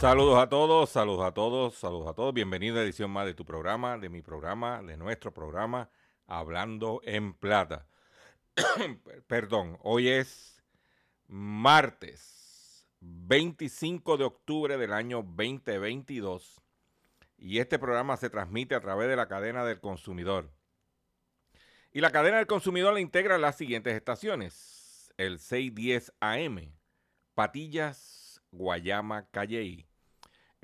Saludos a todos, saludos a todos, saludos a todos. Bienvenido a edición más de tu programa, de mi programa, de nuestro programa, Hablando en Plata. Perdón, hoy es martes 25 de octubre del año 2022 y este programa se transmite a través de la cadena del consumidor. Y la cadena del consumidor la integra las siguientes estaciones. El 610 AM, Patillas, Guayama, Calley.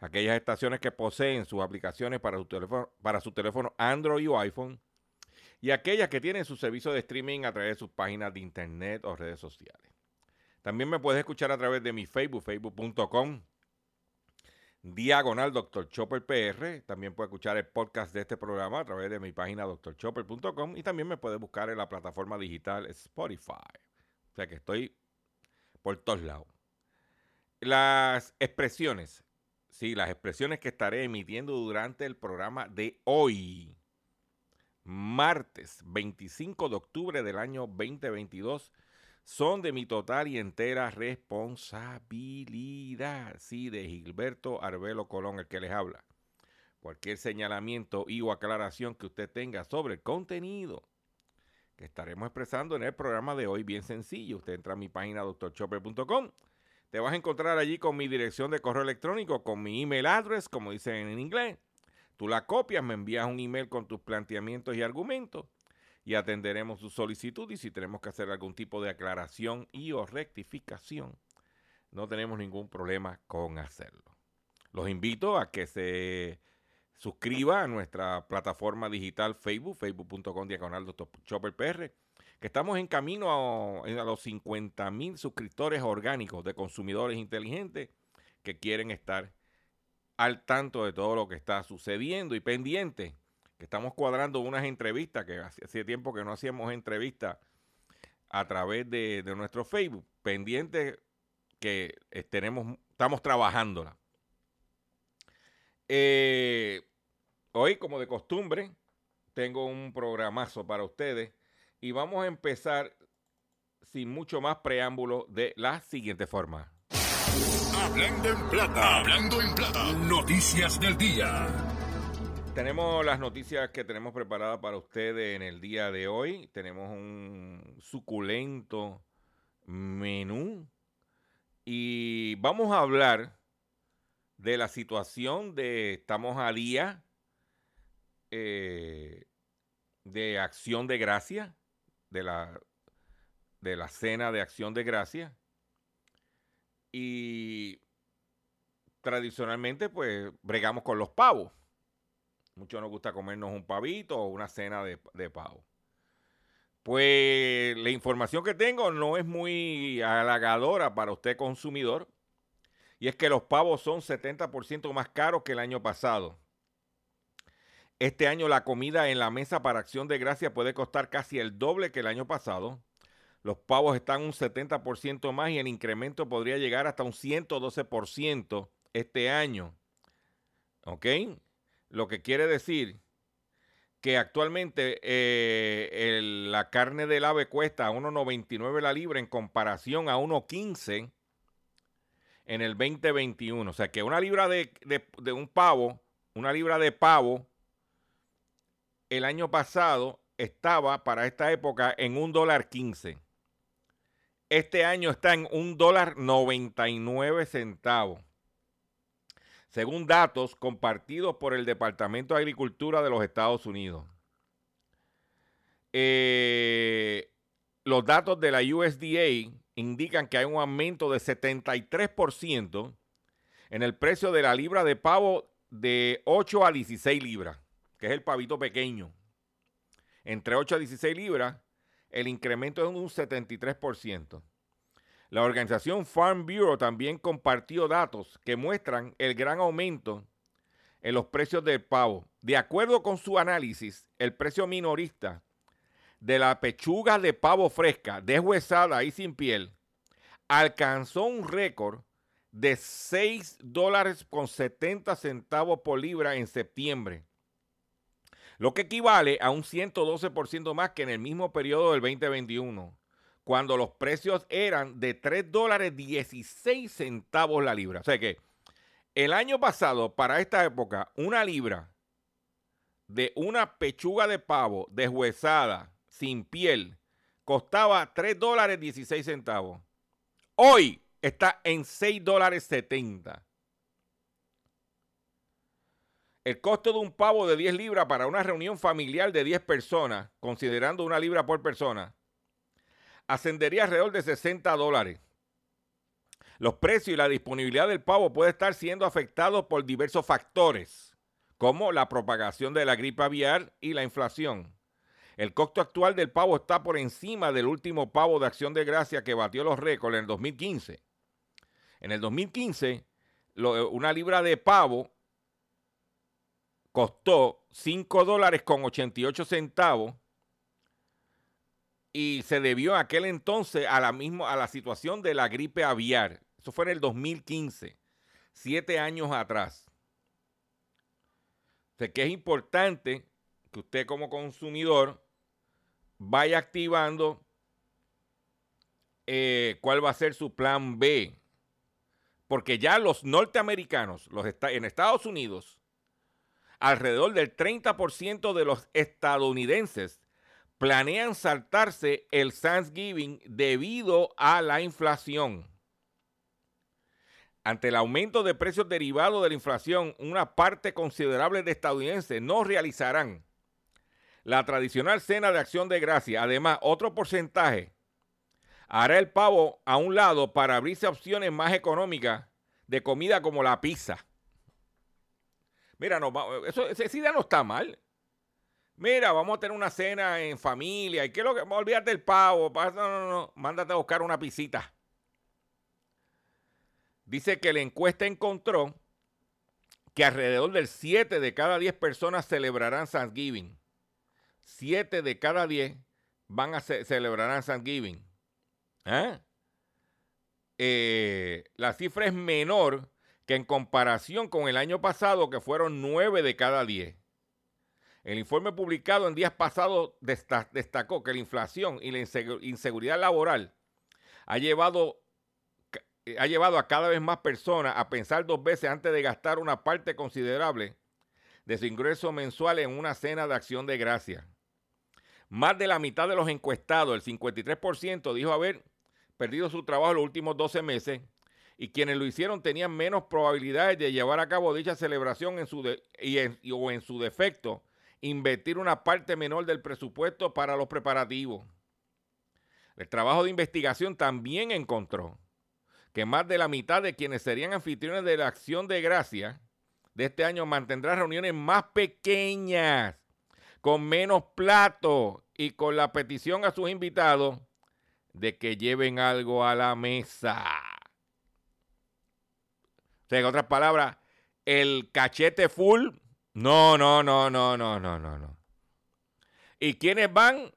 Aquellas estaciones que poseen sus aplicaciones para su teléfono, para su teléfono Android o iPhone y aquellas que tienen su servicio de streaming a través de sus páginas de internet o redes sociales. También me puedes escuchar a través de mi Facebook, facebook.com, diagonal Dr. Chopper PR. También puedes escuchar el podcast de este programa a través de mi página drchopper.com y también me puedes buscar en la plataforma digital Spotify. O sea que estoy por todos lados. Las expresiones, sí, las expresiones que estaré emitiendo durante el programa de hoy, martes 25 de octubre del año 2022, son de mi total y entera responsabilidad. Sí, de Gilberto Arbelo Colón, el que les habla. Cualquier señalamiento y o aclaración que usted tenga sobre el contenido que estaremos expresando en el programa de hoy, bien sencillo. Usted entra a mi página doctorchopper.com. Te vas a encontrar allí con mi dirección de correo electrónico, con mi email address, como dicen en inglés. Tú la copias, me envías un email con tus planteamientos y argumentos y atenderemos su solicitud y si tenemos que hacer algún tipo de aclaración y o rectificación, no tenemos ningún problema con hacerlo. Los invito a que se suscriba a nuestra plataforma digital Facebook, facebook.com diagonal Dr. Chopper que estamos en camino a, los 50 mil suscriptores orgánicos de consumidores inteligentes que quieren estar al tanto de todo lo que está sucediendo y pendiente, que estamos cuadrando unas entrevistas, que hace, tiempo que no hacíamos entrevistas a través de, de nuestro Facebook, pendiente que eh, tenemos, estamos trabajándola. Eh, hoy, como de costumbre, tengo un programazo para ustedes y vamos a empezar sin mucho más preámbulo de la siguiente forma. Hablando en plata, hablando en plata. Noticias del día. Tenemos las noticias que tenemos preparadas para ustedes en el día de hoy. Tenemos un suculento menú y vamos a hablar de la situación de estamos a día eh, de acción de gracia, de la, de la cena de acción de gracia. Y tradicionalmente, pues, bregamos con los pavos. Muchos nos gusta comernos un pavito o una cena de, de pavo. Pues la información que tengo no es muy halagadora para usted consumidor. Y es que los pavos son 70% más caros que el año pasado. Este año la comida en la mesa para acción de gracia puede costar casi el doble que el año pasado. Los pavos están un 70% más y el incremento podría llegar hasta un 112% este año. ¿Ok? Lo que quiere decir que actualmente eh, la carne del ave cuesta a 1.99 la libra en comparación a 1.15 en el 2021. O sea que una libra de un pavo, una libra de pavo el año pasado estaba para esta época en un dólar 15. Este año está en un dólar 99 centavos. Según datos compartidos por el Departamento de Agricultura de los Estados Unidos. Eh, los datos de la USDA indican que hay un aumento de 73% en el precio de la libra de pavo de 8 a 16 libras que es el pavito pequeño, entre 8 a 16 libras, el incremento es un 73%. La organización Farm Bureau también compartió datos que muestran el gran aumento en los precios del pavo. De acuerdo con su análisis, el precio minorista de la pechuga de pavo fresca, deshuesada y sin piel, alcanzó un récord de 6 dólares con 70 centavos por libra en septiembre, lo que equivale a un 112% más que en el mismo periodo del 2021, cuando los precios eran de 3 dólares 16 centavos la libra. O sea que el año pasado, para esta época, una libra de una pechuga de pavo deshuesada, sin piel, costaba 3 dólares 16 centavos. Hoy está en 6 dólares 70. El costo de un pavo de 10 libras para una reunión familiar de 10 personas, considerando una libra por persona, ascendería alrededor de 60 dólares. Los precios y la disponibilidad del pavo puede estar siendo afectados por diversos factores, como la propagación de la gripe aviar y la inflación. El costo actual del pavo está por encima del último pavo de acción de gracia que batió los récords en el 2015. En el 2015, una libra de pavo costó 5 dólares con 88 centavos y se debió en aquel entonces a la, misma, a la situación de la gripe aviar. Eso fue en el 2015, siete años atrás. O que es importante que usted como consumidor vaya activando eh, cuál va a ser su plan B. Porque ya los norteamericanos, los en Estados Unidos, alrededor del 30% de los estadounidenses planean saltarse el Thanksgiving debido a la inflación. Ante el aumento de precios derivados de la inflación, una parte considerable de estadounidenses no realizarán la tradicional cena de acción de gracia. Además, otro porcentaje hará el pavo a un lado para abrirse opciones más económicas de comida como la pizza. Mira, no, eso, esa no está mal. Mira, vamos a tener una cena en familia. ¿Y qué lo que? Olvídate del pavo. No, no, no. Mándate a buscar una pisita. Dice que la encuesta encontró que alrededor del 7 de cada 10 personas celebrarán Thanksgiving. 7 de cada 10 van a celebrarán Thanksgiving. ¿Eh? Eh, la cifra es menor que en comparación con el año pasado, que fueron 9 de cada 10. El informe publicado en días pasados destacó que la inflación y la inseguridad laboral ha llevado, ha llevado a cada vez más personas a pensar dos veces antes de gastar una parte considerable de su ingreso mensual en una cena de acción de gracia. Más de la mitad de los encuestados, el 53%, dijo haber perdido su trabajo los últimos 12 meses y quienes lo hicieron tenían menos probabilidades de llevar a cabo dicha celebración en su o en su defecto, invertir una parte menor del presupuesto para los preparativos. El trabajo de investigación también encontró que más de la mitad de quienes serían anfitriones de la acción de gracia de este año mantendrá reuniones más pequeñas, con menos platos y con la petición a sus invitados de que lleven algo a la mesa. O sea, en otras palabras, el cachete full. No, no, no, no, no, no, no, no. ¿Y quiénes van?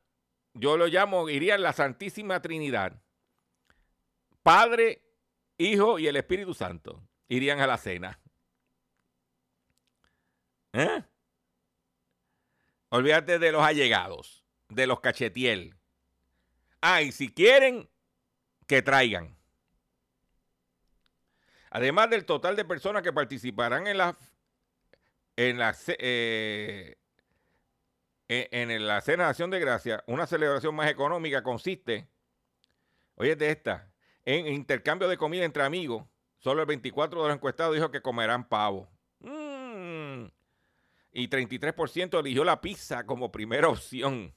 Yo lo llamo, irían la Santísima Trinidad. Padre, Hijo y el Espíritu Santo irían a la cena. ¿Eh? Olvídate de los allegados, de los cachetiel. Ah, y si quieren, que traigan. Además del total de personas que participarán en la en la, eh, en la Cena de Acción de Gracia, una celebración más económica consiste, oye de esta, en intercambio de comida entre amigos. Solo el 24 de los encuestados dijo que comerán pavo. Mm. Y 33% eligió la pizza como primera opción.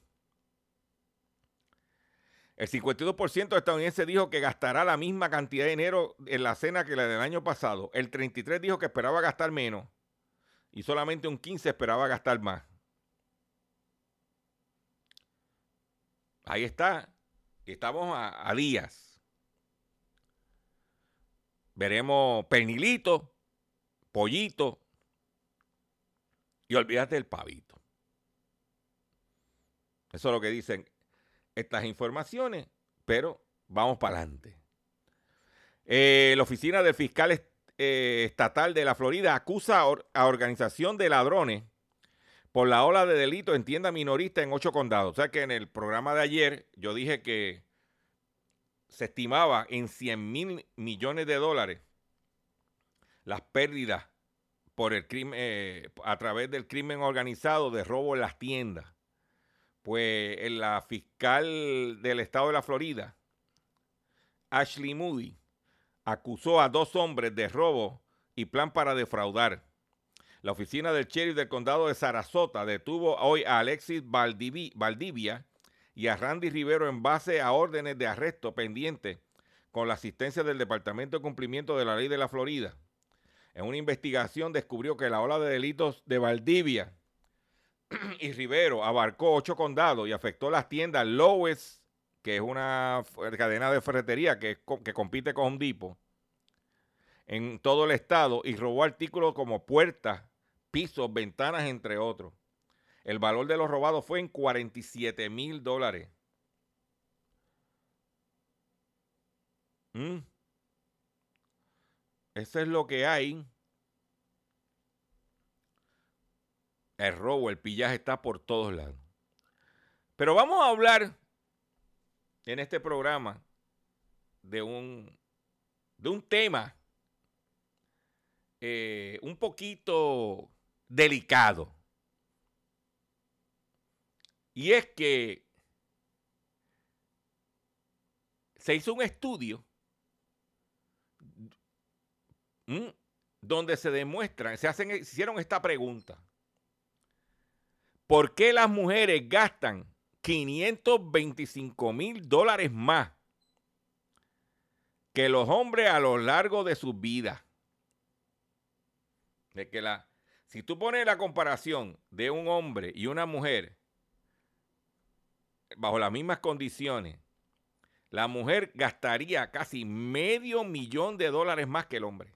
El 52% de estadounidenses dijo que gastará la misma cantidad de dinero en la cena que la del año pasado. El 33% dijo que esperaba gastar menos. Y solamente un 15% esperaba gastar más. Ahí está. Estamos a, días. Veremos pernilito, pollito. Y olvídate del pavito. Eso es lo que dicen estas informaciones, pero vamos para adelante. Eh, la oficina del fiscal eh, estatal de la Florida acusa a organización de ladrones por la ola de delito en tienda minorista en ocho condados. O sea que en el programa de ayer yo dije que se estimaba en 100 mil millones de dólares las pérdidas por el crimen, eh, a través del crimen organizado de robo en las tiendas pues la fiscal del estado de la Florida, Ashley Moody, acusó a dos hombres de robo y plan para defraudar. La oficina del sheriff del condado de Sarasota detuvo hoy a Alexis Valdivia y a Randy Rivero en base a órdenes de arresto pendientes con la asistencia del Departamento de Cumplimiento de la Ley de la Florida. En una investigación descubrió que la ola de delitos de Valdivia y Rivero abarcó ocho condados y afectó las tiendas Lowe's, que es una cadena de ferretería que, que compite con Home Depot, en todo el estado y robó artículos como puertas, pisos, ventanas, entre otros. El valor de los robados fue en 47 mil dólares. Mm. Eso es lo que hay. El robo, el pillaje está por todos lados. Pero vamos a hablar en este programa de un, de un tema eh, un poquito delicado. Y es que se hizo un estudio donde se demuestra, se, hacen, se hicieron esta pregunta. ¿Por qué las mujeres gastan 525 mil dólares más que los hombres a lo largo de sus vidas? De que la, si tú pones la comparación de un hombre y una mujer bajo las mismas condiciones, la mujer gastaría casi medio millón de dólares más que el hombre.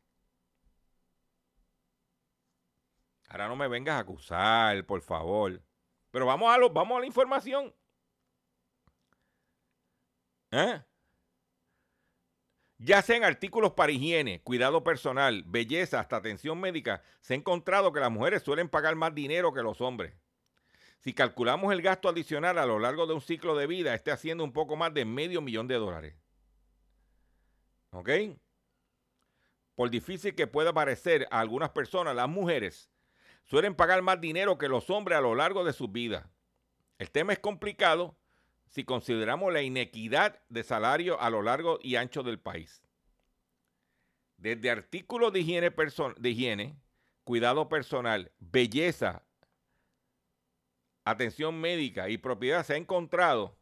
Ahora no me vengas a acusar, por favor. Pero vamos a, lo, vamos a la información. ¿Eh? Ya sea en artículos para higiene, cuidado personal, belleza, hasta atención médica, se ha encontrado que las mujeres suelen pagar más dinero que los hombres. Si calculamos el gasto adicional a lo largo de un ciclo de vida, esté haciendo un poco más de medio millón de dólares. ¿Ok? Por difícil que pueda parecer a algunas personas, las mujeres suelen pagar más dinero que los hombres a lo largo de sus vidas. El tema es complicado si consideramos la inequidad de salario a lo largo y ancho del país. Desde artículos de higiene, de higiene cuidado personal, belleza, atención médica y propiedad se ha encontrado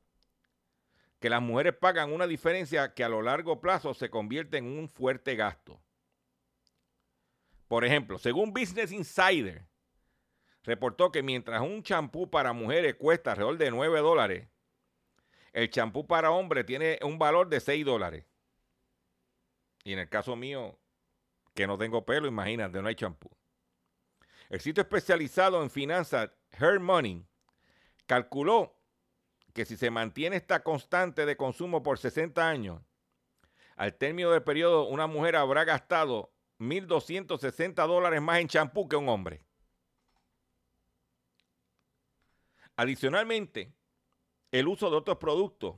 que las mujeres pagan una diferencia que a lo largo plazo se convierte en un fuerte gasto. Por ejemplo, según Business Insider, reportó que mientras un champú para mujeres cuesta alrededor de 9 dólares, el champú para hombres tiene un valor de 6 dólares. Y en el caso mío, Que no tengo pelo, imagínate, no hay champú. El sitio especializado en finanzas, Her Money, calculó que si se mantiene esta constante de consumo por 60 años, al término del periodo una mujer habrá gastado 1.260 dólares más en champú que un hombre. Adicionalmente, el uso de otros productos,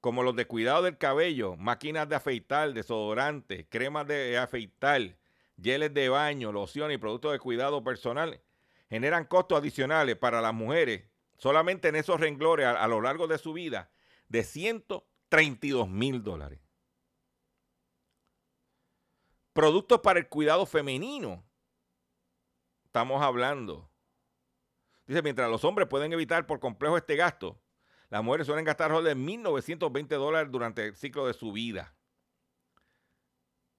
como los de cuidado del cabello, máquinas de afeitar, desodorantes, cremas de afeitar, geles de baño, lociones y productos de cuidado personal, generan costos adicionales para las mujeres solamente en esos renglones a, a lo largo de su vida de 132 mil dólares. Productos para el cuidado femenino. Estamos hablando. Dice, mientras los hombres pueden evitar por complejo este gasto, las mujeres suelen gastar alrededor de 1.920 dólares durante el ciclo de su vida.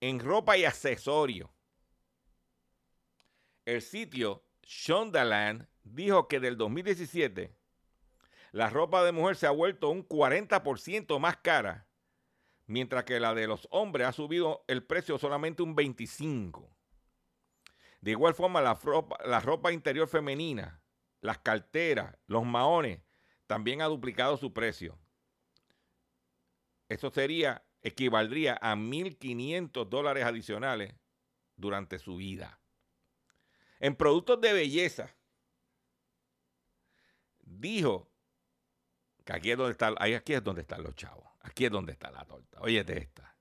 En ropa y accesorios. El sitio Shondaland dijo que del 2017 la ropa de mujer se ha vuelto un 40% más cara, mientras que la de los hombres ha subido el precio solamente un 25%. De igual forma, la ropa, la ropa interior femenina, las carteras, los maones, también ha duplicado su precio. Eso sería, equivaldría a 1.500 dólares adicionales durante su vida. En productos de belleza, dijo que aquí es donde está, aquí es donde están los chavos. Aquí es donde está la torta. Oye, de esta.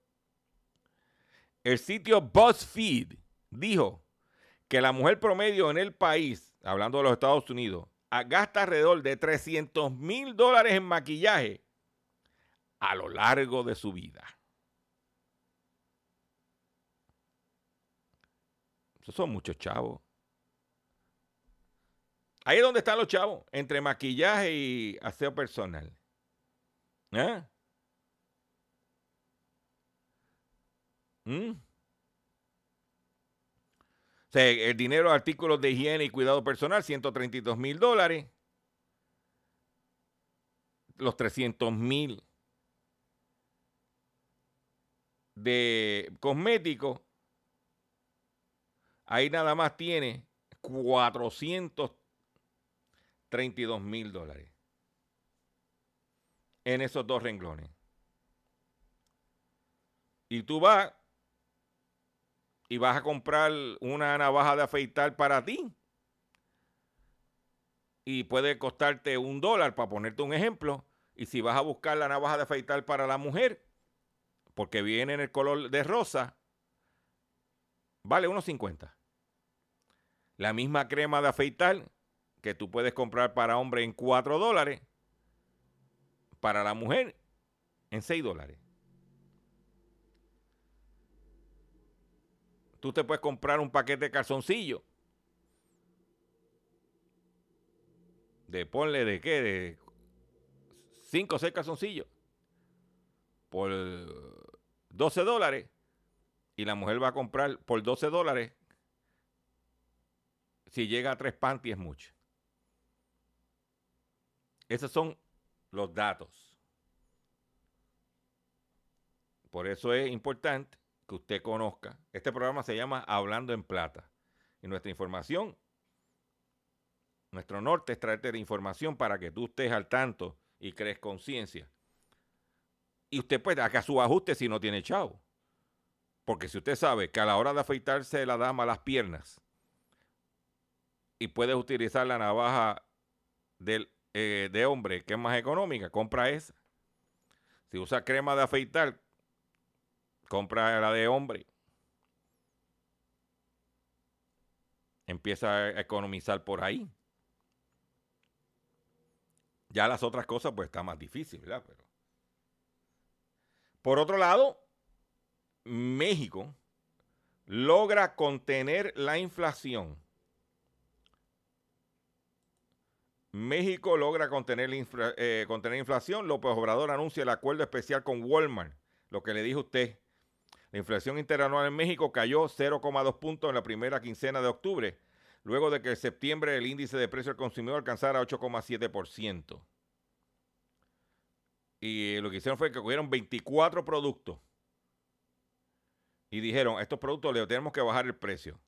El sitio BuzzFeed dijo que la mujer promedio en el país, hablando de los Estados Unidos, gasta alrededor de 300 mil dólares en maquillaje a lo largo de su vida. Esos son muchos chavos. Ahí es donde están los chavos, entre maquillaje y aseo personal. ¿Eh? ¿Mm? El dinero artículos de higiene y cuidado personal, 132 mil dólares. Los 300 mil de cosméticos. Ahí nada más tiene 400 32 mil dólares en esos dos renglones. Y tú vas y vas a comprar una navaja de afeitar para ti. Y puede costarte un dólar, para ponerte un ejemplo. Y si vas a buscar la navaja de afeitar para la mujer, porque viene en el color de rosa, vale unos 50. La misma crema de afeitar que tú puedes comprar para hombre en 4 dólares, para la mujer en 6 dólares. Tú te puedes comprar un paquete de calzoncillo. De ponle de qué, de 5 o 6 calzoncillos. Por 12 dólares. Y la mujer va a comprar por 12 dólares. Si llega a tres panties es mucho. Esos son los datos. Por eso es importante que usted conozca. Este programa se llama Hablando en Plata. Y nuestra información, nuestro norte es traerte la información para que tú estés al tanto y crees conciencia. Y usted puede haga su ajuste si no tiene chavo. Porque si usted sabe que a la hora de afeitarse la dama las piernas y puedes utilizar la navaja del eh, de hombre que es más económica, compra esa. Si usa crema de afeitar, compra la de hombre. Empieza a economizar por ahí. Ya las otras cosas, pues está más difícil, ¿verdad? Pero... Por otro lado, México logra contener la inflación México logra contener, la eh, contener inflación. López Obrador anuncia el acuerdo especial con Walmart. Lo que le dijo usted. La inflación interanual en México cayó 0,2 puntos en la primera quincena de octubre, luego de que en septiembre el índice de precio al consumidor alcanzara 8,7%. Y lo que hicieron fue que cogieron 24 productos y dijeron, estos productos le tenemos que bajar el precio.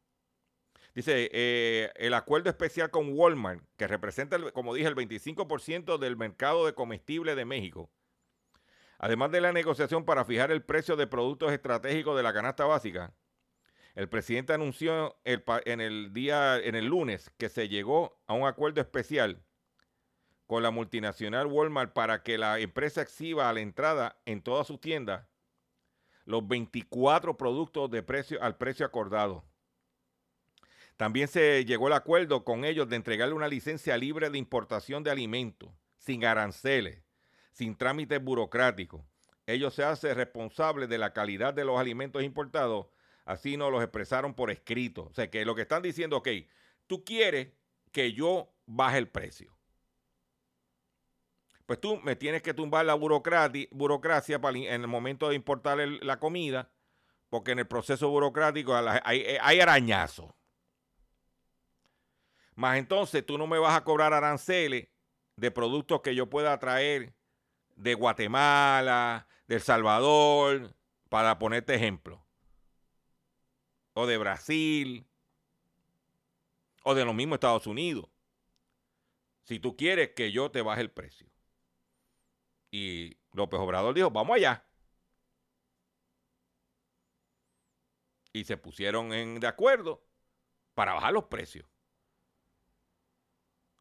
Dice, eh, el acuerdo especial con Walmart, que representa, como dije, el 25% del mercado de comestibles de México, además de la negociación para fijar el precio de productos estratégicos de la canasta básica, el presidente anunció en el día, en el lunes, que se llegó a un acuerdo especial con la multinacional Walmart para que la empresa exhiba a la entrada en todas sus tiendas los 24 productos de precio al precio acordado. También se llegó al acuerdo con ellos de entregarle una licencia libre de importación de alimentos, sin aranceles, sin trámites burocráticos. Ellos se hacen responsables de la calidad de los alimentos importados, así nos los expresaron por escrito. O sea que lo que están diciendo, ok, tú quieres que yo baje el precio. Pues tú me tienes que tumbar la burocracia, en el momento de importar la comida, porque en el proceso burocrático hay, hay arañazos. Más entonces tú no me vas a cobrar aranceles de productos que yo pueda traer de Guatemala, de El Salvador, para ponerte ejemplo. O de Brasil, o de los mismos Estados Unidos. Si tú quieres que yo te baje el precio. Y López Obrador dijo, vamos allá. Y se pusieron en, de acuerdo para bajar los precios.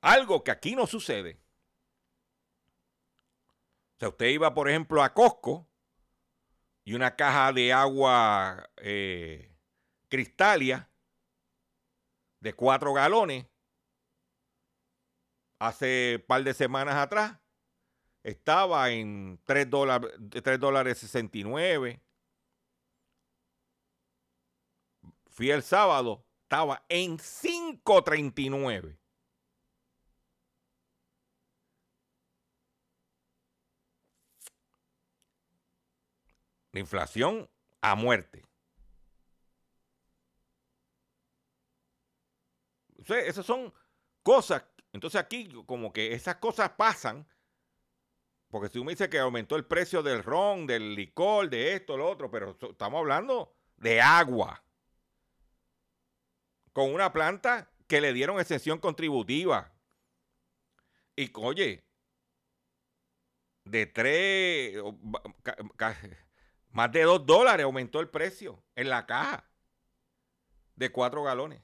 Algo que aquí no sucede. O sea, usted iba, por ejemplo, a Costco y una caja de agua eh, Cristalia de cuatro galones hace un par de semanas atrás estaba en 3 dólares, 3 dólares 69. Fui el sábado, estaba en 5.39. La inflación a muerte. esas son cosas. Entonces aquí como que esas cosas pasan. Porque si tú me dices que aumentó el precio del ron, del licor, de esto, lo otro, pero estamos hablando de agua. Con una planta que le dieron exención contributiva. Y oye, de tres, más de 2 dólares aumentó el precio en la caja de 4 galones.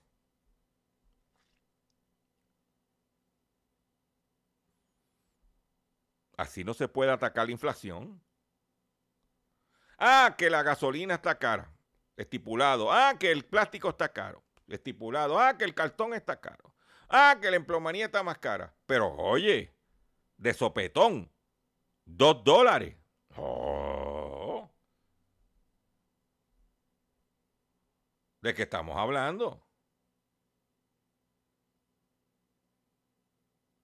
Así no se puede atacar la inflación. Ah, que la gasolina está cara, estipulado. Ah, que el plástico está caro, estipulado. Ah, que el cartón está caro. Ah, que la emplomanía está más cara. Pero oye, de sopetón, 2 dólares. Oh. ¿De qué estamos hablando?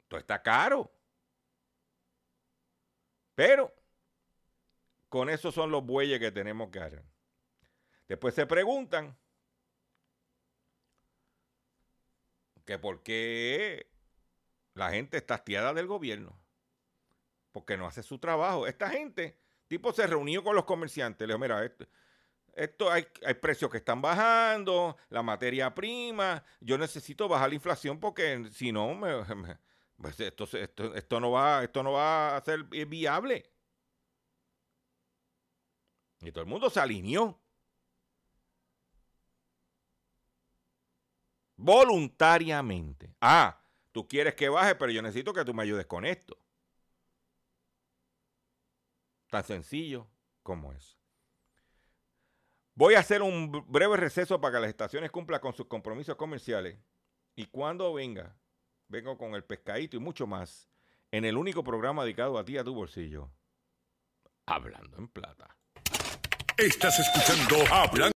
Todo está caro. Pero con eso son los bueyes que tenemos que hacer. Después se preguntan que por qué la gente está hastiada del gobierno. Porque no hace su trabajo. Esta gente, tipo, se reunió con los comerciantes. Le dijo, mira, esto, esto hay, precios que están bajando, la materia prima, yo necesito bajar la inflación porque si no, pues esto, esto, no va, esto no va a ser viable. Y todo el mundo se alineó. Voluntariamente. Ah, tú quieres que baje, pero yo necesito que tú me ayudes con esto. Tan sencillo como eso. Voy a hacer un breve receso para que las estaciones cumplan con sus compromisos comerciales. Y cuando venga, vengo con el pescadito y mucho más en el único programa dedicado a ti, a tu bolsillo. Hablando en plata. Estás escuchando Hablando.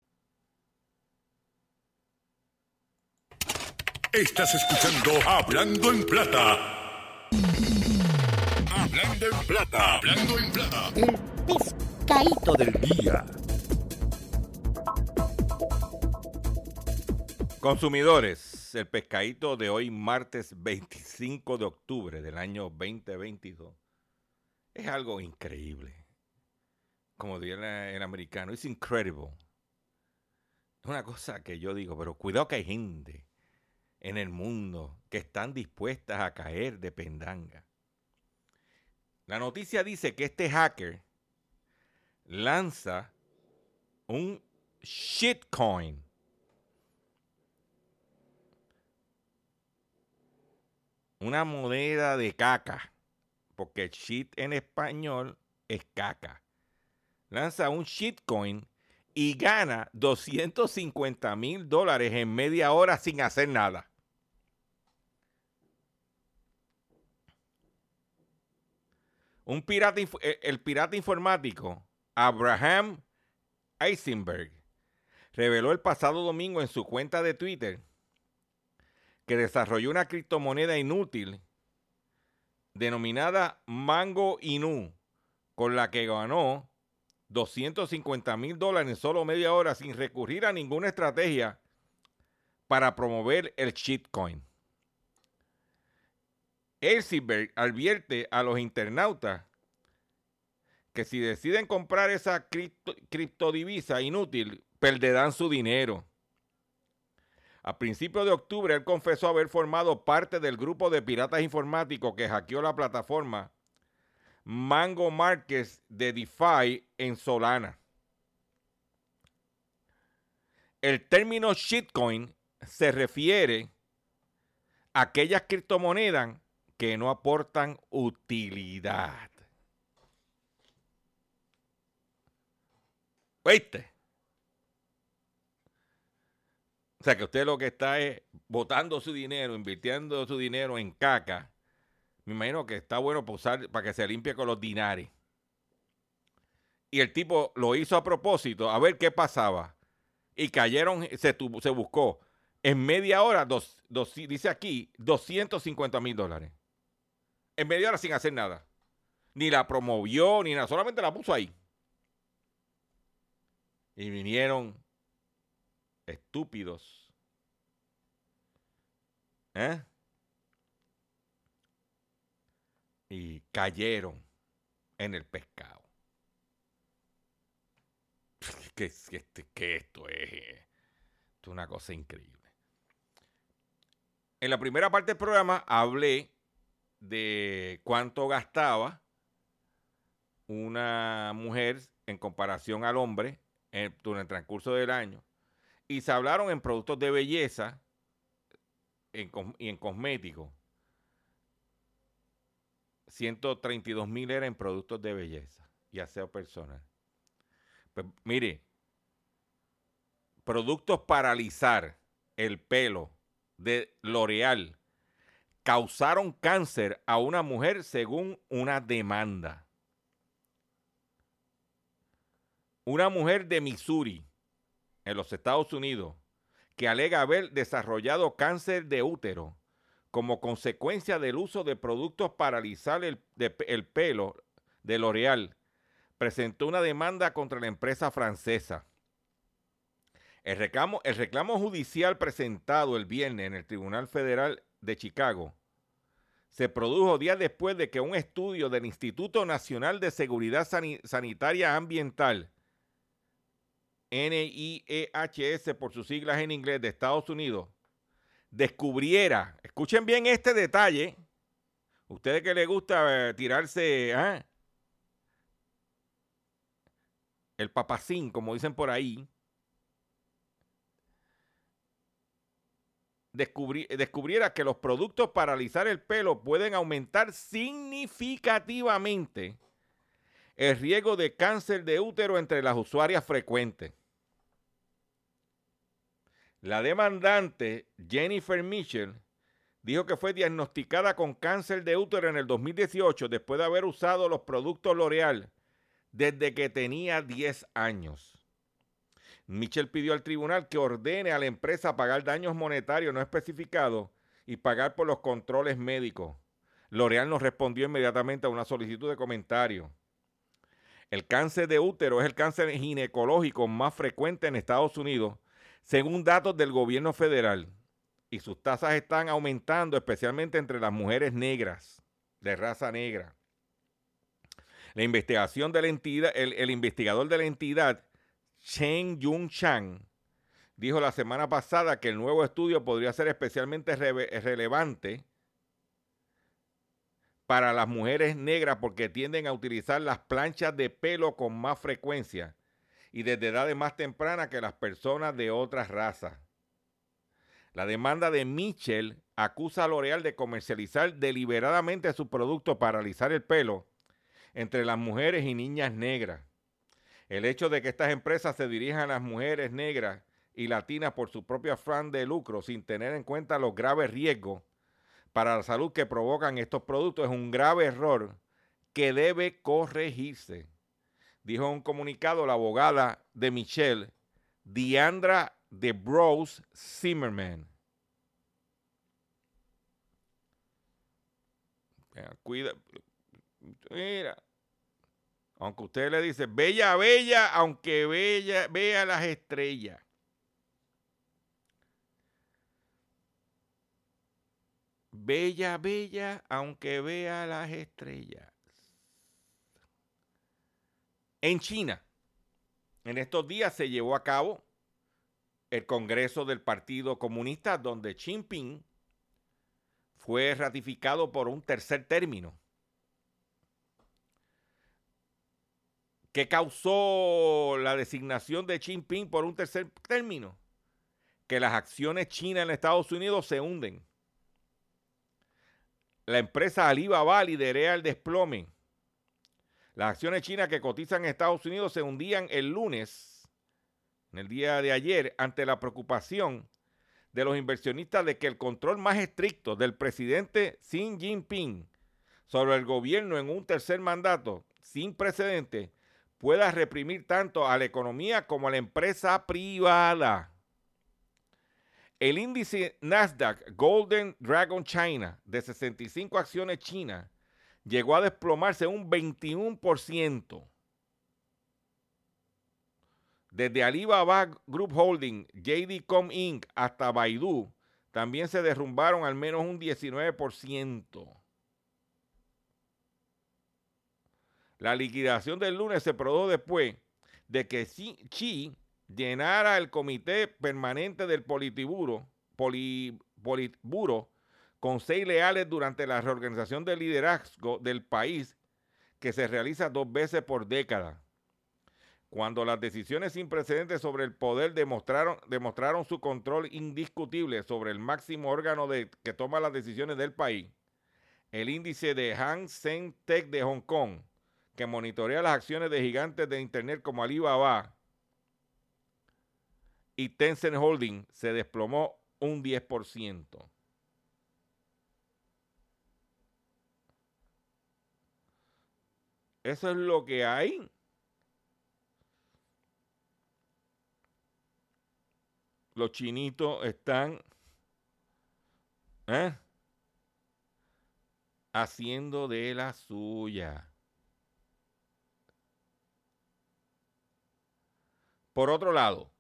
Estás escuchando Hablando en plata. Hablando en plata. Hablando en plata. El pescadito del día. Consumidores, el pescadito de hoy, martes 25 de octubre del año 2022, es algo increíble. Como diría el americano, es incredible. Una cosa que yo digo, pero cuidado que hay gente en el mundo que están dispuestas a caer de pendanga. La noticia dice que este hacker lanza un shitcoin. Una moneda de caca. Porque shit en español es caca. Lanza un shitcoin y gana 250 mil dólares en media hora sin hacer nada. Un pirata, eh, el pirata informático Abraham Eisenberg reveló el pasado domingo en su cuenta de Twitter que desarrolló una criptomoneda inútil denominada Mango Inu, con la que ganó 250 mil dólares en solo media hora sin recurrir a ninguna estrategia para promover el shitcoin. Eisenberg advierte a los internautas que si deciden comprar esa criptodivisa inútil, perderán su dinero. A principios de octubre, él confesó haber formado parte del grupo de piratas informáticos que hackeó la plataforma Mango Markets de DeFi en Solana. El término shitcoin se refiere a aquellas criptomonedas que no aportan utilidad. ¿Viste? O sea que usted lo que está es botando su dinero, invirtiendo su dinero en caca. Me imagino que está bueno para, usar, para que se limpie con los dinares. Y el tipo lo hizo a propósito, a ver qué pasaba. Y cayeron, se, se buscó en media hora, dos, dice aquí, 250 mil dólares. En media hora sin hacer nada. Ni la promovió, ni nada, solamente la puso ahí. Y vinieron estúpidos. ¿Eh? Y cayeron en el pescado. Que, este, que esto es, esto es una cosa increíble. En la primera parte del programa hablé de cuánto gastaba una mujer en comparación al hombre durante el transcurso del año. Y se hablaron en productos de belleza y en cosméticos. 132 mil era en productos de belleza y aseo personal. Pues mire, productos para alisar el pelo de L'Oreal causaron cáncer a una mujer según una demanda. Una mujer de Missouri, en los Estados Unidos, que alega haber desarrollado cáncer de útero como consecuencia del uso de productos para alisar el, pelo de L'Oreal, presentó una demanda contra la empresa francesa. El reclamo, el reclamo judicial presentado el viernes en el Tribunal Federal de Chicago se produjo días después de que un estudio del Instituto Nacional de Seguridad Sanitaria Ambiental NIEHS por sus siglas en inglés de Estados Unidos, descubriera, escuchen bien este detalle, ustedes que les gusta eh, tirarse ¿ah? el papacín, como dicen por ahí, descubriera que los productos para alisar el pelo pueden aumentar significativamente el riesgo de cáncer de útero entre las usuarias frecuentes. La demandante Jennifer Mitchell dijo que fue diagnosticada con cáncer de útero en el 2018 después de haber usado los productos L'Oreal desde que tenía 10 años. Mitchell pidió al tribunal que ordene a la empresa pagar daños monetarios no especificados y pagar por los controles médicos. L'Oreal nos respondió inmediatamente a una solicitud de comentario. El cáncer de útero es el cáncer ginecológico más frecuente en Estados Unidos, según datos del gobierno federal. Y sus tasas están aumentando, especialmente entre las mujeres negras, de raza negra. La investigación de entidad, el, investigador de la entidad, Chen Yung Chang, dijo la semana pasada que el nuevo estudio podría ser especialmente relevante para las mujeres negras porque tienden a utilizar las planchas de pelo con más frecuencia y desde edades más tempranas que las personas de otras razas. La demanda de Mitchell acusa a L'Oreal de comercializar deliberadamente su producto para alisar el pelo entre las mujeres y niñas negras. El hecho de que estas empresas se dirijan a las mujeres negras y latinas por su propio afán de lucro sin tener en cuenta los graves riesgos para la salud que provocan estos productos es un grave error que debe corregirse, dijo en un comunicado la abogada de Michelle, Diandra de Bros Zimmerman. Cuida, mira, aunque usted le dice, bella, bella, aunque bella, vea las estrellas. Bella, bella, aunque vea las estrellas. En China, en estos días se llevó a cabo el Congreso del Partido Comunista, donde Xi Jinping fue ratificado por un tercer término. ¿Qué causó la designación de Xi Jinping por un tercer término? Que las acciones chinas en Estados Unidos se hunden la empresa Alibaba lidera el desplome. Las acciones chinas que cotizan en Estados Unidos se hundían el lunes, en el día de ayer, ante la preocupación de los inversionistas de que el control más estricto del presidente Xi Jinping sobre el gobierno en un tercer mandato sin precedentes pueda reprimir tanto a la economía como a la empresa privada. El índice Nasdaq Golden Dragon China de 65 acciones chinas llegó a desplomarse un 21%. Desde Alibaba Group Holding, JD.com Inc. hasta Baidu también se derrumbaron al menos un 19%. La liquidación del lunes se produjo después de que Xi llenara el comité permanente del Politburo, con seis leales durante la reorganización del liderazgo del país que se realiza dos veces por década. Cuando las decisiones sin precedentes sobre el poder demostraron, demostraron su control indiscutible sobre el máximo órgano de, que toma las decisiones del país, el índice de Hang Seng Tech de Hong Kong, que monitorea las acciones de gigantes de Internet como Alibaba, y Tencent Holding se desplomó un 10%. Eso es lo que hay. Los chinitos están ¿eh? haciendo de la suya. Por otro lado,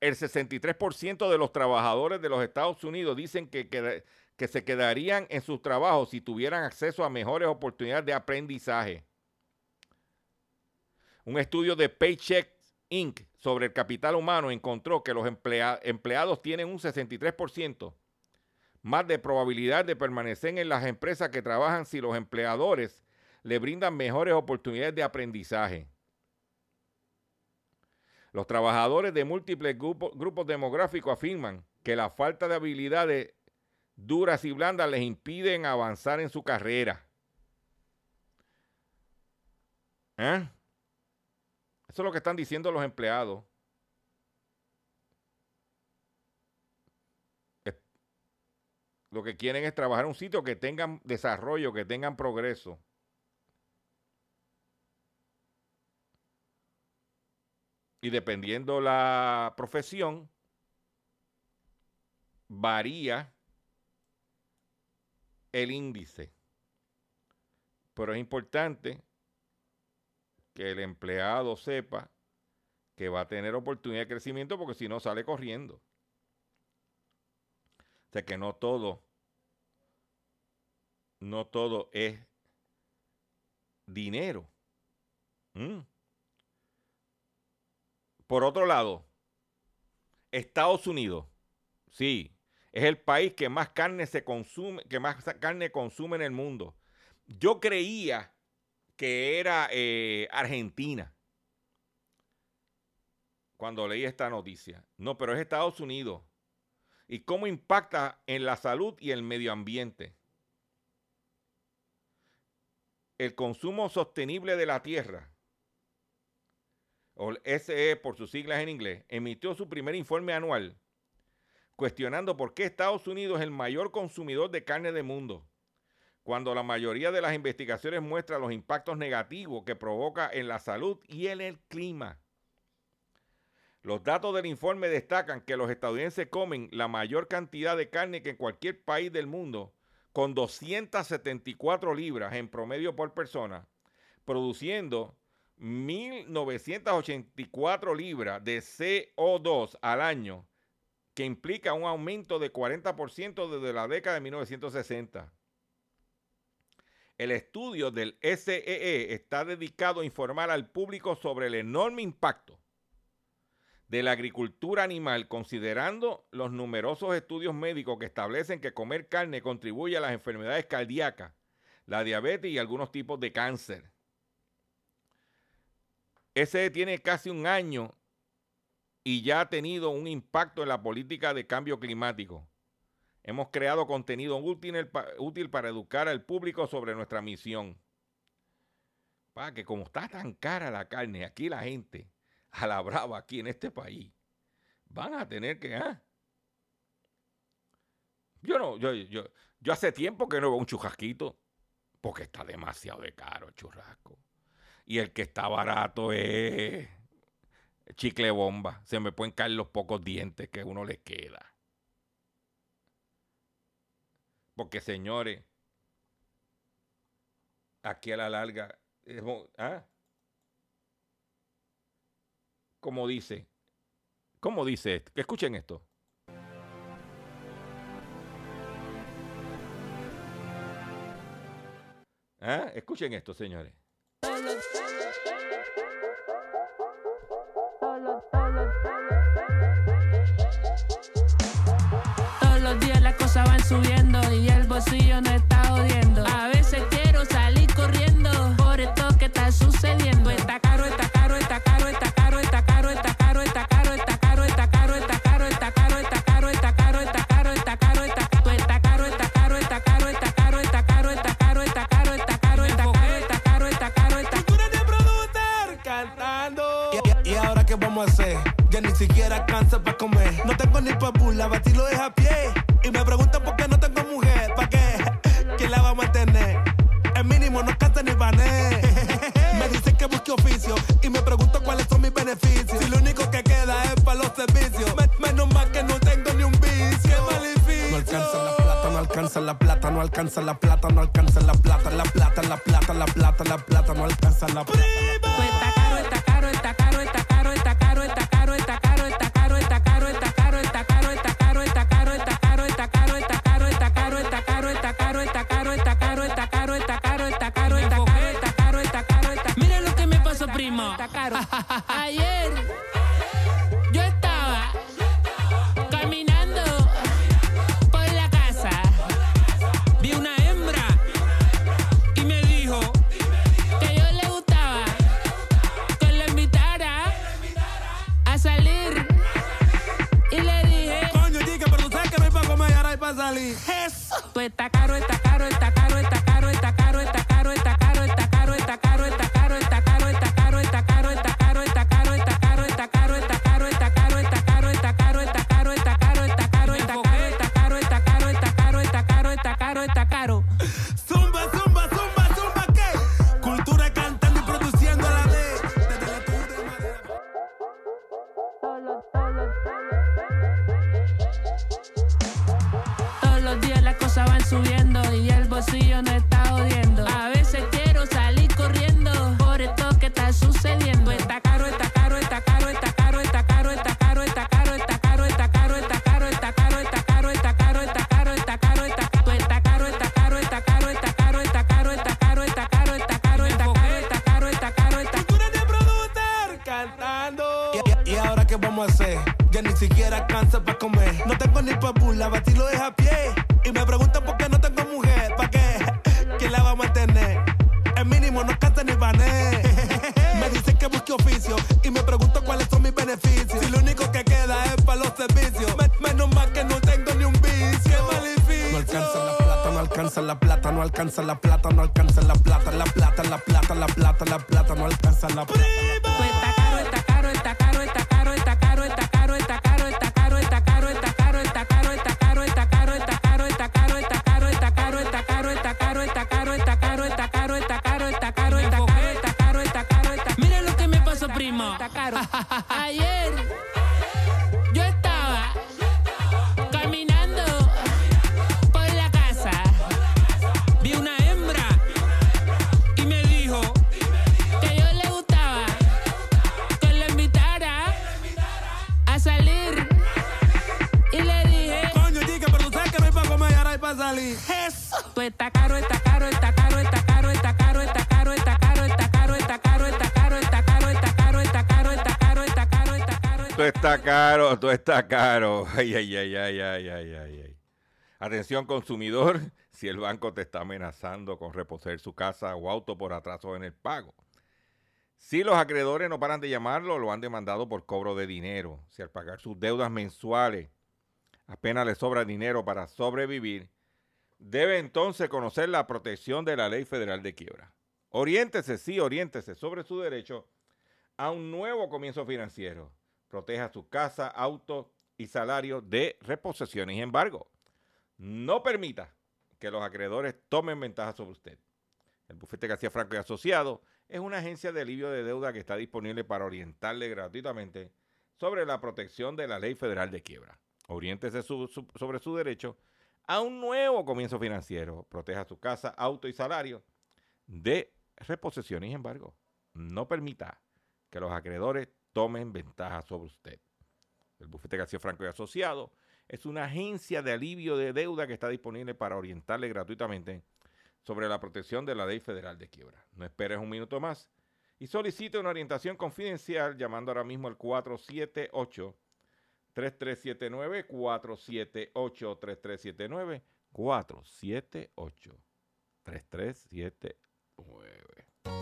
el 63% de los trabajadores de los Estados Unidos dicen que, que, se quedarían en sus trabajos si tuvieran acceso a mejores oportunidades de aprendizaje. Un estudio de Paycheck Inc. sobre el capital humano encontró que los empleados tienen un 63% más de probabilidad de permanecer en las empresas que trabajan si los empleadores le brindan mejores oportunidades de aprendizaje. Los trabajadores de múltiples grupos, demográficos afirman que la falta de habilidades duras y blandas les impiden avanzar en su carrera. ¿Eh? Eso es lo que están diciendo los empleados. Lo que quieren es trabajar en un sitio que tengan desarrollo, que tengan progreso. Y dependiendo la profesión, varía el índice. Pero es importante que el empleado sepa que va a tener oportunidad de crecimiento porque si no sale corriendo. O sea que no todo, no todo es dinero. Mm. Por otro lado, Estados Unidos, sí, es el país que más carne se consume, que más carne consume en el mundo. Yo creía que era eh, Argentina cuando leí esta noticia. No, pero es Estados Unidos. ¿Y cómo impacta en la salud y el medio ambiente? El consumo sostenible de la tierra o SE por sus siglas en inglés, emitió su primer informe anual cuestionando por qué Estados Unidos es el mayor consumidor de carne del mundo, cuando la mayoría de las investigaciones muestra los impactos negativos que provoca en la salud y en el clima. Los datos del informe destacan que los estadounidenses comen la mayor cantidad de carne que en cualquier país del mundo, con 274 libras en promedio por persona, produciendo 1.984 libras de CO2 al año, que implica un aumento de 40% desde la década de 1960. El estudio del SEE e está dedicado a informar al público sobre el enorme impacto de la agricultura animal, considerando los numerosos estudios médicos que establecen que comer carne contribuye a las enfermedades cardíacas, la diabetes y algunos tipos de cáncer. Ese tiene casi un año y ya ha tenido un impacto en la política de cambio climático. Hemos creado contenido útil, para educar al público sobre nuestra misión. Para que como está tan cara la carne, aquí la gente, a la brava aquí en este país, van a tener que... ¿ah? Yo no, yo, yo, yo hace tiempo que no veo un churrasquito, porque está demasiado de caro el churrasco. Y el que está barato es chicle bomba. Se me pueden caer los pocos dientes que uno le queda. Porque señores, aquí a la larga, ¿ah? como dice, ¿cómo dice esto? Que escuchen esto. ¿Ah? Escuchen esto, señores. Subiendo y el bolsillo no está caro, está caro, está caro, está caro, está caro, está caro, está caro, está caro, está caro, está caro, está caro, está caro, está caro, está caro, está caro, está caro. Esto está caro, todo está caro. Ay, ay, ay, ay, ay, ay, ay, ay. Atención consumidor, si el banco te está amenazando con reposer su casa o auto por atraso en el pago. Si los acreedores no paran de llamarlo, lo han demandado por cobro de dinero. Si al pagar sus deudas mensuales apenas le sobra dinero para sobrevivir, debe entonces conocer la protección de la ley federal de quiebra. Oriéntese, sí, oriéntese sobre su derecho a un nuevo comienzo financiero. Proteja su casa, auto y salario de reposiciones y embargo. No permita que los acreedores tomen ventaja sobre usted. El bufete García Franco y Asociado es una agencia de alivio de deuda que está disponible para orientarle gratuitamente sobre la protección de la ley federal de quiebra. Oriéntese sobre su derecho a un nuevo comienzo financiero. Proteja su casa, auto y salario de reposiciones y embargo. No permita que los acreedores tomen ventaja sobre usted. El bufete García Franco y Asociado es una agencia de alivio de deuda que está disponible para orientarle gratuitamente sobre la protección de la ley federal de quiebra. No esperes un minuto más y solicite una orientación confidencial llamando ahora mismo al 478 3379-478-3379-478-3379.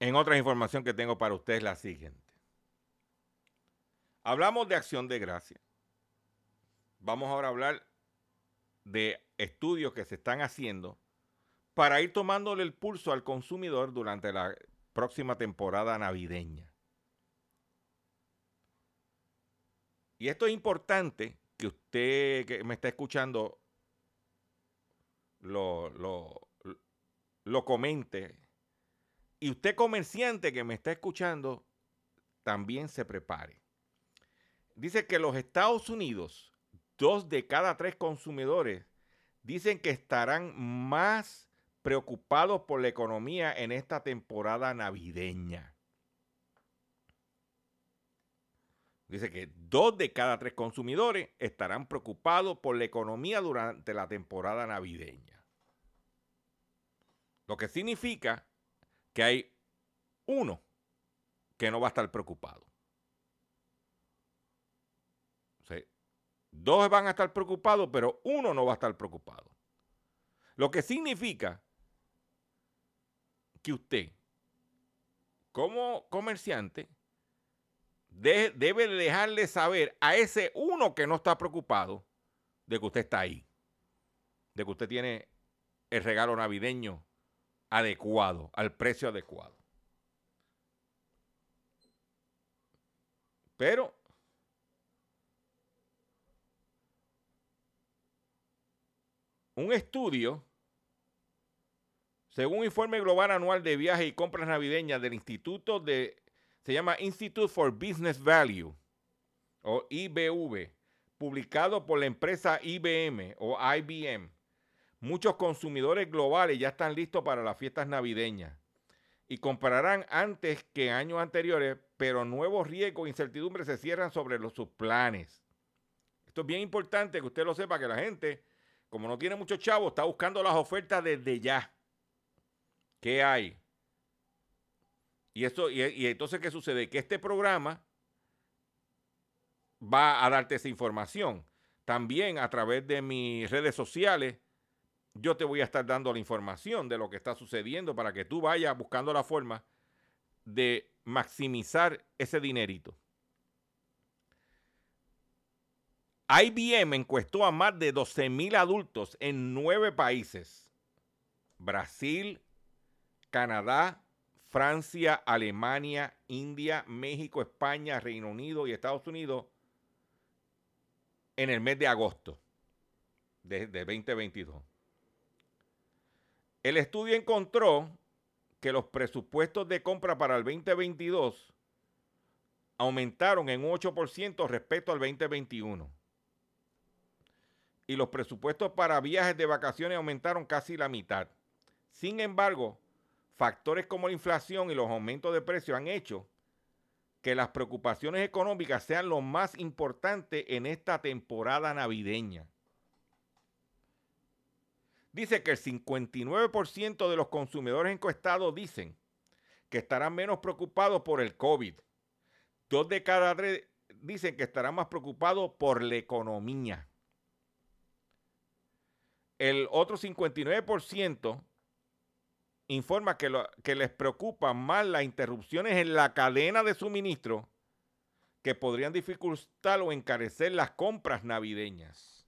En otra información que tengo para usted es la siguiente. Hablamos de acción de gracia. Vamos ahora a hablar de estudios que se están haciendo para ir tomándole el pulso al consumidor durante la próxima temporada navideña. Y esto es importante que usted que me está escuchando lo, lo, lo comente. Y usted comerciante que me está escuchando, también se prepare. Dice que los Estados Unidos, dos de cada tres consumidores, dicen que estarán más preocupados por la economía en esta temporada navideña. Dice que dos de cada tres consumidores estarán preocupados por la economía durante la temporada navideña. Lo que significa hay uno que no va a estar preocupado. Dos van a estar preocupados, pero uno no va a estar preocupado. Lo que significa que usted, como comerciante, de- debe dejarle saber a ese uno que no está preocupado de que usted está ahí, de que usted tiene el regalo navideño adecuado, al precio adecuado. Pero un estudio, según un informe global anual de viajes y compras navideñas del Instituto de, se llama Institute for Business Value, o IBV, publicado por la empresa IBM o IBM, muchos consumidores globales ya están listos para las fiestas navideñas y comprarán antes que años anteriores, pero nuevos riesgos e incertidumbres se cierran sobre los, sus planes. Esto es bien importante que usted lo sepa, que la gente, como no tiene muchos chavos, está buscando las ofertas desde ya. ¿Qué hay? Y, eso, y, y entonces, ¿qué sucede? Que este programa va a darte esa información. También a través de mis redes sociales, yo te voy a estar dando la información de lo que está sucediendo para que tú vayas buscando la forma de maximizar ese dinerito. IBM encuestó a más de 12 mil adultos en nueve países. Brasil, Canadá, Francia, Alemania, India, México, España, Reino Unido y Estados Unidos en el mes de agosto de, 2022. El estudio encontró que los presupuestos de compra para el 2022 aumentaron en un 8% respecto al 2021. Y los presupuestos para viajes de vacaciones aumentaron casi la mitad. Sin embargo, factores como la inflación y los aumentos de precios han hecho que las preocupaciones económicas sean lo más importante en esta temporada navideña. Dice que el 59% de los consumidores encuestados dicen que estarán menos preocupados por el COVID. Dos de cada tres dicen que estarán más preocupados por la economía. El otro 59% informa que, que les preocupa más las interrupciones en la cadena de suministro que podrían dificultar o encarecer las compras navideñas.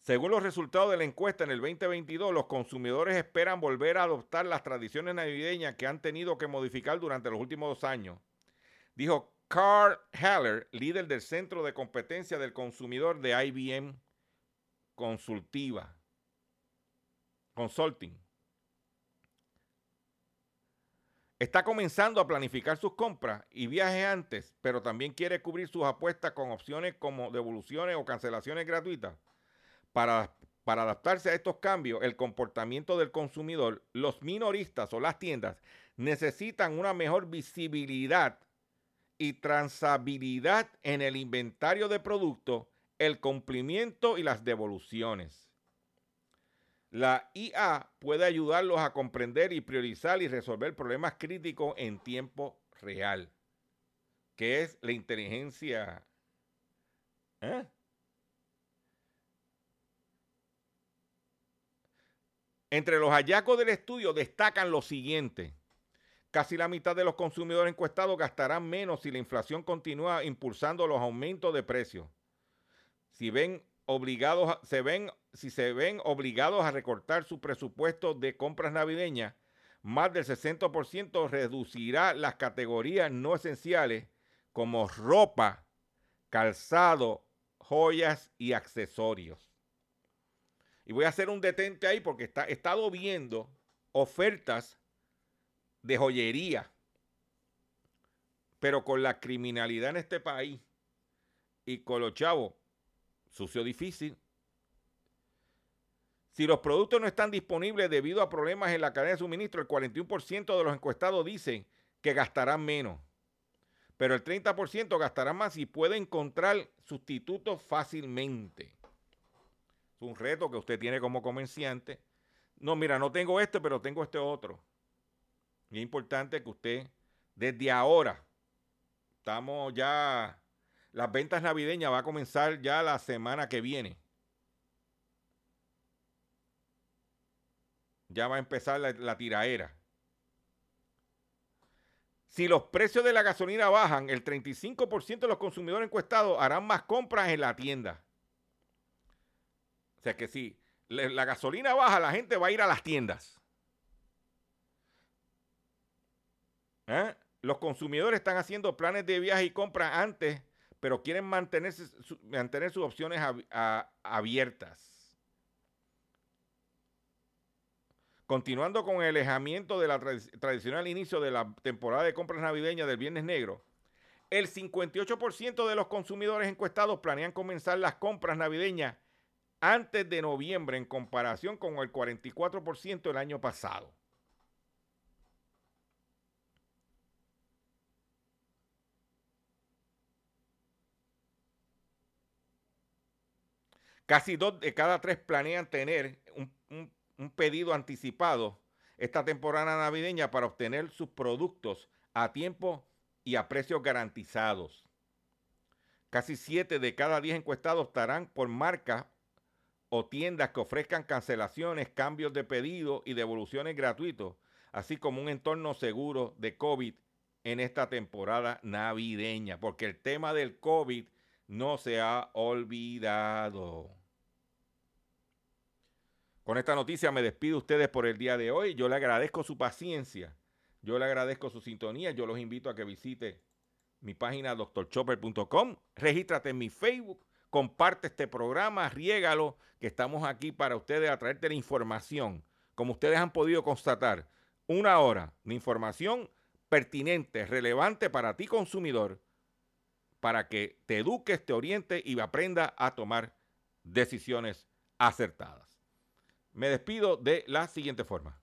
Según los resultados de la encuesta en el 2022, los consumidores esperan volver a adoptar las tradiciones navideñas que han tenido que modificar durante los últimos dos años. Dijo Carl Haller, líder del Centro de Competencia del Consumidor de IBM Consultiva. Consulting. Está comenzando a planificar sus compras y viajes antes, pero también quiere cubrir sus apuestas con opciones como devoluciones o cancelaciones gratuitas. Para, para adaptarse a estos cambios, el comportamiento del consumidor, los minoristas o las tiendas necesitan una mejor visibilidad y transabilidad en el inventario de productos, el cumplimiento y las devoluciones. La IA puede ayudarlos a comprender y priorizar y resolver problemas críticos en tiempo real, que es la inteligencia. ¿eh? Entre los hallazgos del estudio destacan lo siguiente. Casi la mitad de los consumidores encuestados gastarán menos si la inflación continúa impulsando los aumentos de precios. Si ven obligados, se ven, si se ven obligados a recortar su presupuesto de compras navideñas, más del 60% reducirá las categorías no esenciales como ropa, calzado, joyas y accesorios. Y voy a hacer un detente ahí porque está, he estado viendo ofertas de joyería, pero con la criminalidad en este país y con los chavos, sucio difícil. Si los productos no están disponibles debido a problemas en la cadena de suministro, el 41% de los encuestados dicen que gastarán menos. Pero el 30% gastará más y puede encontrar sustitutos fácilmente. Es un reto que usted tiene como comerciante. No, mira, no tengo este, pero tengo este otro. Y es importante que usted, desde ahora, estamos ya las ventas navideñas va a comenzar ya la semana que viene. Ya va a empezar la, la tiraera. Si los precios de la gasolina bajan, el 35% de los consumidores encuestados harán más compras en la tienda. O sea que si la gasolina baja, la gente va a ir a las tiendas. ¿Eh? Los consumidores están haciendo planes de viaje y compra antes pero quieren mantener sus opciones abiertas. Continuando con el alejamiento del tradicional inicio de la temporada de compras navideñas del Viernes Negro, El 58% de los consumidores encuestados planean comenzar las compras navideñas antes de noviembre en comparación con el 44% el año pasado. Casi dos de cada tres planean tener un, un pedido anticipado esta temporada navideña para obtener sus productos a tiempo y a precios garantizados. Casi 7 de cada 10 encuestados estarán por marcas o tiendas que ofrezcan cancelaciones, cambios de pedido y devoluciones gratuitos, así como un entorno seguro de COVID en esta temporada navideña, porque el tema del COVID no se ha olvidado. Con esta noticia me despido ustedes por el día de hoy. Yo le agradezco su paciencia yo le agradezco su sintonía. Yo los invito a que visite mi página doctorchopper.com. Regístrate en mi Facebook. Comparte este programa, riégalo, que estamos aquí para ustedes a traerte la información. Como ustedes han podido constatar, una hora de información pertinente, relevante para ti consumidor, para que te eduques, te oriente y aprenda a tomar decisiones acertadas. Me despido de la siguiente forma.